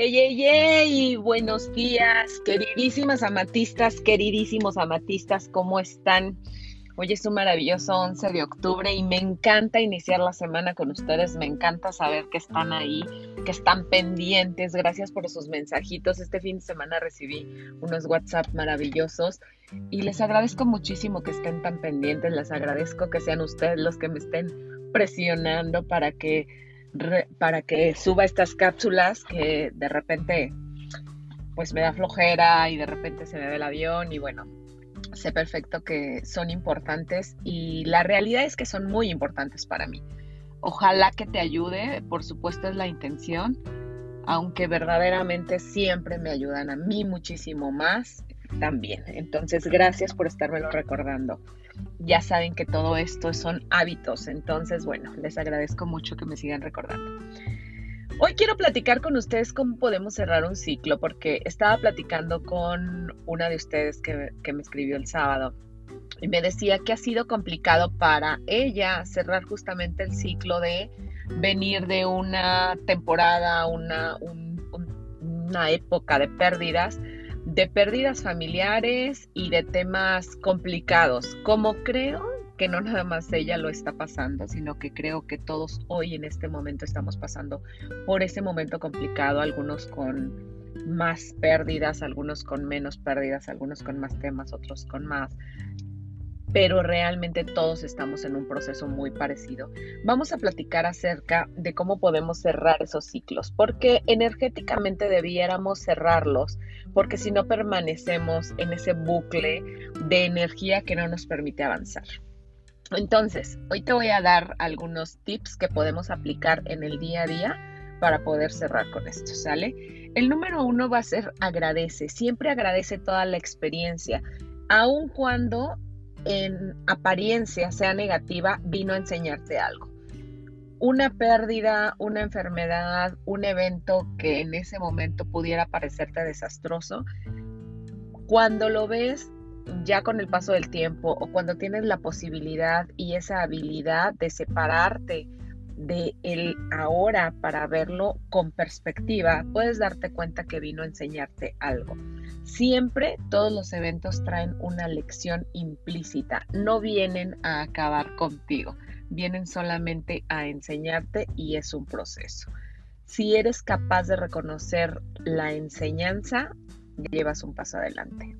Hey, hey, hey, buenos días, queridísimas amatistas, queridísimos amatistas, ¿cómo están? Hoy es un maravilloso 11 de octubre y me encanta iniciar la semana con ustedes, me encanta saber que están ahí, que están pendientes, gracias por sus mensajitos. Este fin de semana recibí unos WhatsApp maravillosos y les agradezco muchísimo que estén tan pendientes, les agradezco que sean ustedes los que me estén presionando para que para que suba estas cápsulas que de repente pues me da flojera y de repente se me ve el avión y bueno, sé perfecto que son importantes y la realidad es que son muy importantes para mí. Ojalá que te ayude, por supuesto es la intención, aunque verdaderamente siempre me ayudan a mí muchísimo más también. Entonces, gracias por estármelo recordando ya saben que todo esto son hábitos. Entonces, bueno, les agradezco mucho que me sigan recordando. Hoy quiero platicar con ustedes cómo podemos cerrar un ciclo, porque estaba platicando con una de ustedes que, me escribió el sábado y me decía que ha sido complicado para ella cerrar justamente el ciclo de venir de una temporada, una, una época de pérdidas de pérdidas familiares y de temas complicados, como creo que no nada más ella lo está pasando, sino que creo que todos hoy en este momento estamos pasando por ese momento complicado, algunos con más pérdidas, algunos con menos pérdidas, algunos con más temas, otros con más pero realmente todos estamos en un proceso muy parecido. Vamos a platicar acerca de cómo podemos cerrar esos ciclos, porque energéticamente debiéramos cerrarlos, porque si no permanecemos en ese bucle de energía que no nos permite avanzar. Entonces, hoy te voy a dar algunos tips que podemos aplicar en el día a día para poder cerrar con esto, ¿sale? El número uno va a ser agradece, siempre agradece toda la experiencia, aun cuando en apariencia sea negativa, vino a enseñarte algo. Una pérdida, una enfermedad, un evento que en ese momento pudiera parecerte desastroso, cuando lo ves ya con el paso del tiempo o cuando tienes la posibilidad y esa habilidad de separarte de el ahora para verlo con perspectiva, puedes darte cuenta que vino a enseñarte algo. Siempre todos los eventos traen una lección implícita, no vienen a acabar contigo, vienen solamente a enseñarte y es un proceso. Si eres capaz de reconocer la enseñanza, llevas un paso adelante.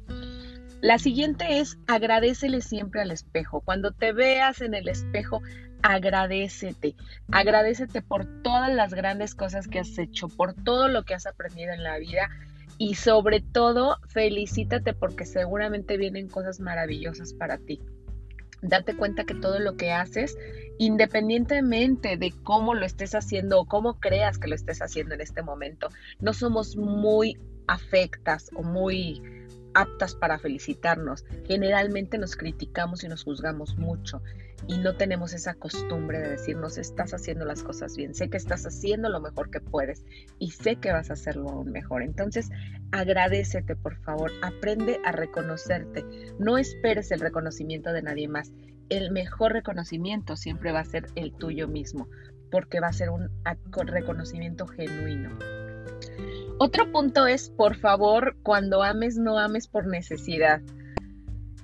La siguiente es agradecele siempre al espejo. Cuando te veas en el espejo, agradecete. Agradecete por todas las grandes cosas que has hecho, por todo lo que has aprendido en la vida y sobre todo felicítate porque seguramente vienen cosas maravillosas para ti. Date cuenta que todo lo que haces, independientemente de cómo lo estés haciendo o cómo creas que lo estés haciendo en este momento, no somos muy afectas o muy aptas para felicitarnos. Generalmente nos criticamos y nos juzgamos mucho y no tenemos esa costumbre de decirnos estás haciendo las cosas bien, sé que estás haciendo lo mejor que puedes y sé que vas a hacerlo aún mejor. Entonces, agradecete, por favor, aprende a reconocerte. No esperes el reconocimiento de nadie más. El mejor reconocimiento siempre va a ser el tuyo mismo, porque va a ser un reconocimiento genuino. Otro punto es, por favor, cuando ames, no ames por necesidad.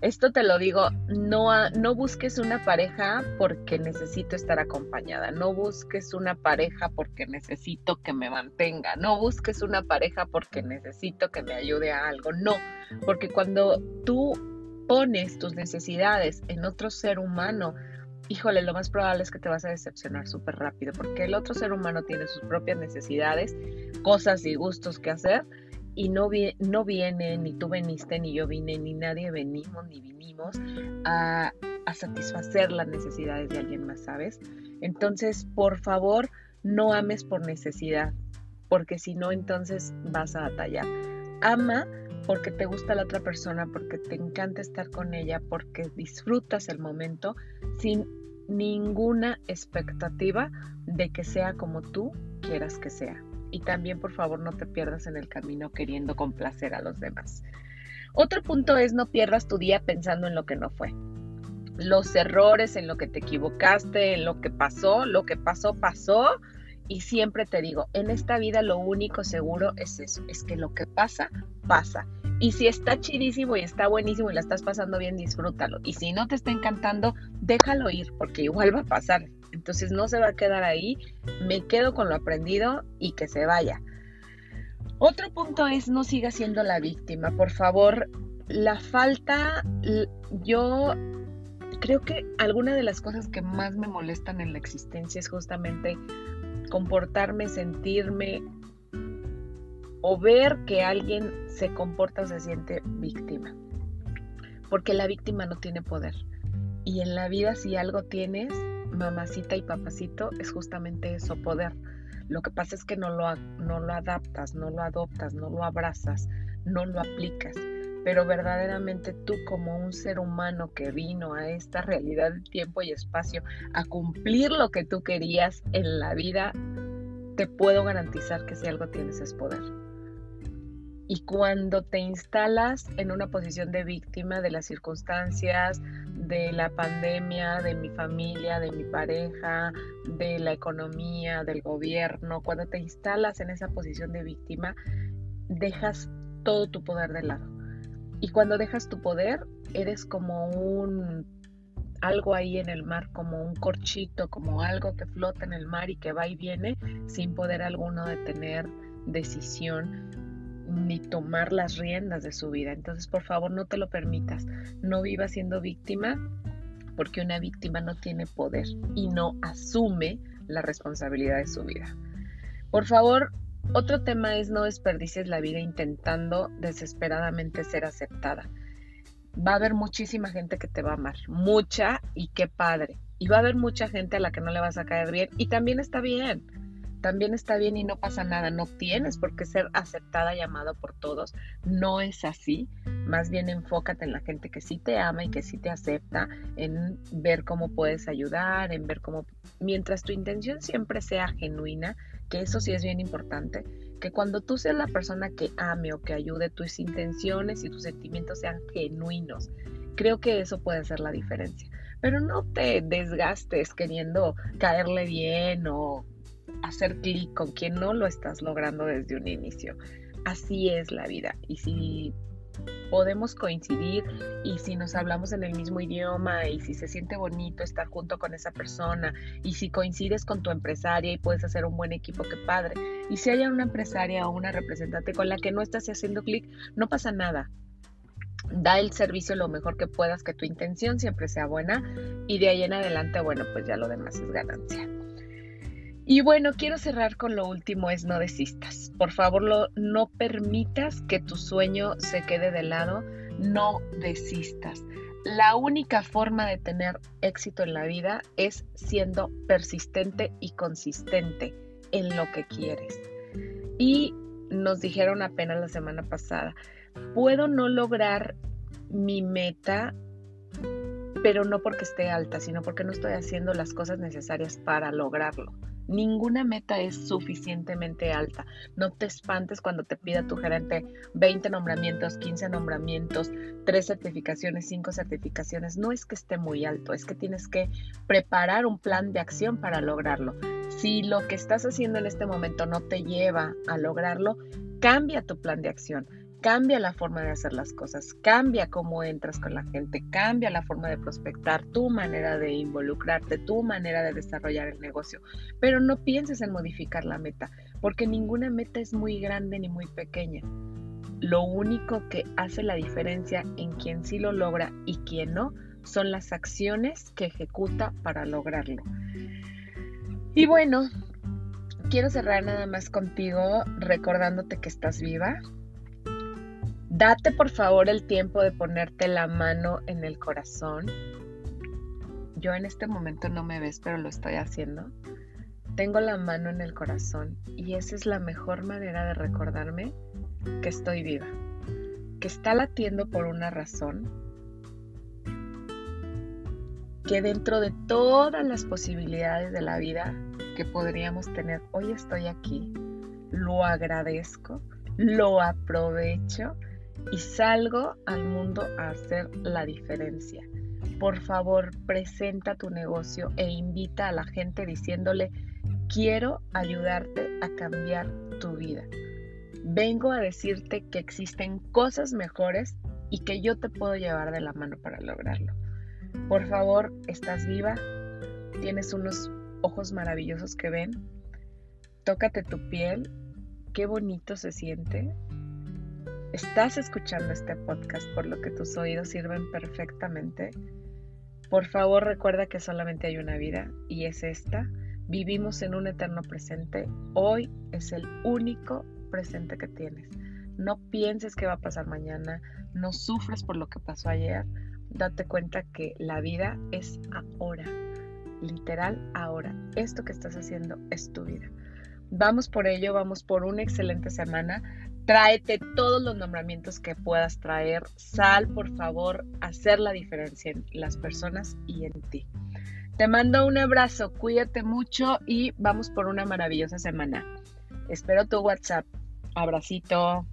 Esto te lo digo, no, no busques una pareja porque necesito estar acompañada, no busques una pareja porque necesito que me mantenga, no busques una pareja porque necesito que me ayude a algo, no, porque cuando tú pones tus necesidades en otro ser humano, híjole, lo más probable es que te vas a decepcionar súper rápido, porque el otro ser humano tiene sus propias necesidades, cosas y gustos que hacer, y no, no viene, ni tú viniste, ni yo vine, ni nadie venimos, ni vinimos a, a satisfacer las necesidades de alguien más, ¿sabes? Entonces, por favor, no ames por necesidad, porque si no, entonces vas a batallar. Ama porque te gusta la otra persona, porque te encanta estar con ella, porque disfrutas el momento sin ninguna expectativa de que sea como tú quieras que sea. Y también, por favor, no te pierdas en el camino queriendo complacer a los demás. Otro punto es no pierdas tu día pensando en lo que no fue. Los errores, en lo que te equivocaste, en lo que pasó, lo que pasó, pasó Y siempre te digo, en esta vida lo único seguro es eso, es que lo que pasa, pasa. Y si está chidísimo y está buenísimo y la estás pasando bien, disfrútalo. Y si no te está encantando, déjalo ir, porque igual va a pasar. Entonces no se va a quedar ahí, me quedo con lo aprendido y que se vaya. Otro punto es no siga siendo la víctima. Por favor, la falta, yo creo que alguna de las cosas que más me molestan en la existencia es justamente comportarme, sentirme o ver que alguien se comporta o se siente víctima. Porque la víctima no tiene poder. Y en la vida si algo tienes, mamacita y papacito, es justamente eso, poder. Lo que pasa es que no lo, no lo adaptas, no lo adoptas, no lo abrazas, no lo aplicas pero verdaderamente tú como un ser humano que vino a esta realidad de tiempo y espacio a cumplir lo que tú querías en la vida, te puedo garantizar que si algo tienes es poder. Y cuando te instalas en una posición de víctima de las circunstancias, de la pandemia, de mi familia, de mi pareja, de la economía, del gobierno, cuando te instalas en esa posición de víctima, dejas todo tu poder de lado y cuando dejas tu poder, eres como un algo ahí en el mar, como un corchito, como algo que flota en el mar y que va y viene sin poder alguno de tener decisión ni tomar las riendas de su vida. Entonces, por favor, no te lo permitas. No vivas siendo víctima porque una víctima no tiene poder y no asume la responsabilidad de su vida. Por favor, otro tema es no desperdicies la vida intentando desesperadamente ser aceptada. Va a haber muchísima gente que te va a amar, mucha y qué padre. Y va a haber mucha gente a la que no le vas a caer bien y también está bien. También está bien y no pasa nada. No tienes por qué ser aceptada y amado por todos. No es así. Más bien enfócate en la gente que sí te ama y que sí te acepta, en ver cómo puedes ayudar, en ver cómo... Mientras tu intención siempre sea genuina, que eso sí es bien importante, que cuando tú seas la persona que ame o que ayude, tus intenciones y tus sentimientos sean genuinos. Creo que eso puede hacer la diferencia. Pero no te desgastes queriendo caerle bien o hacer clic con quien no lo estás logrando desde un inicio. Así es la vida. Y si podemos coincidir y si nos hablamos en el mismo idioma y si se siente bonito estar junto con esa persona y si coincides con tu empresaria y puedes hacer un buen equipo, qué padre. Y si hay una empresaria o una representante con la que no estás haciendo clic, no pasa nada. Da el servicio lo mejor que puedas, que tu intención siempre sea buena y de ahí en adelante, bueno, pues ya lo demás es ganancia. Y bueno, quiero cerrar con lo último, es no desistas. Por favor, no permitas que tu sueño se quede de lado, no desistas. La única forma de tener éxito en la vida es siendo persistente y consistente en lo que quieres. Y nos dijeron apenas la semana pasada, puedo no lograr mi meta, pero no porque esté alta, sino porque no estoy haciendo las cosas necesarias para lograrlo. Ninguna meta es suficientemente alta. No te espantes cuando te pida tu gerente 20 nombramientos, 15 nombramientos, 3 certificaciones, 5 certificaciones. No es que esté muy alto, es que tienes que preparar un plan de acción para lograrlo. Si lo que estás haciendo en este momento no te lleva a lograrlo, cambia tu plan de acción cambia la forma de hacer las cosas, cambia cómo entras con la gente, cambia la forma de prospectar, tu manera de involucrarte, tu manera de desarrollar el negocio. Pero no pienses en modificar la meta, porque ninguna meta es muy grande ni muy pequeña. Lo único que hace la diferencia en quien sí lo logra y quien no son las acciones que ejecuta para lograrlo. Y bueno, quiero cerrar nada más contigo recordándote que estás viva, Date por favor el tiempo de ponerte la mano en el corazón. Yo en este momento no me ves, pero lo estoy haciendo. Tengo la mano en el corazón y esa es la mejor manera de recordarme que estoy viva, que está latiendo por una razón, que dentro de todas las posibilidades de la vida que podríamos tener, hoy estoy aquí, lo agradezco, lo aprovecho y salgo al mundo a hacer la diferencia. Por favor, presenta tu negocio e invita a la gente diciéndole, quiero ayudarte a cambiar tu vida. Vengo a decirte que existen cosas mejores y que yo te puedo llevar de la mano para lograrlo. Por favor, estás viva, tienes unos ojos maravillosos que ven, tócate tu piel, qué bonito se siente. Estás escuchando este podcast por lo que tus oídos sirven perfectamente. Por favor, recuerda que solamente hay una vida y es esta. Vivimos en un eterno presente. Hoy es el único presente que tienes. No pienses que va a pasar mañana, no sufres por lo que pasó ayer. Date cuenta que la vida es ahora, literal ahora. Esto que estás haciendo es tu vida. Vamos por ello, vamos por una excelente semana. Tráete todos los nombramientos que puedas traer. Sal, por favor, hacer la diferencia en las personas y en ti. Te mando un abrazo, cuídate mucho y vamos por una maravillosa semana. Espero tu WhatsApp. Abracito.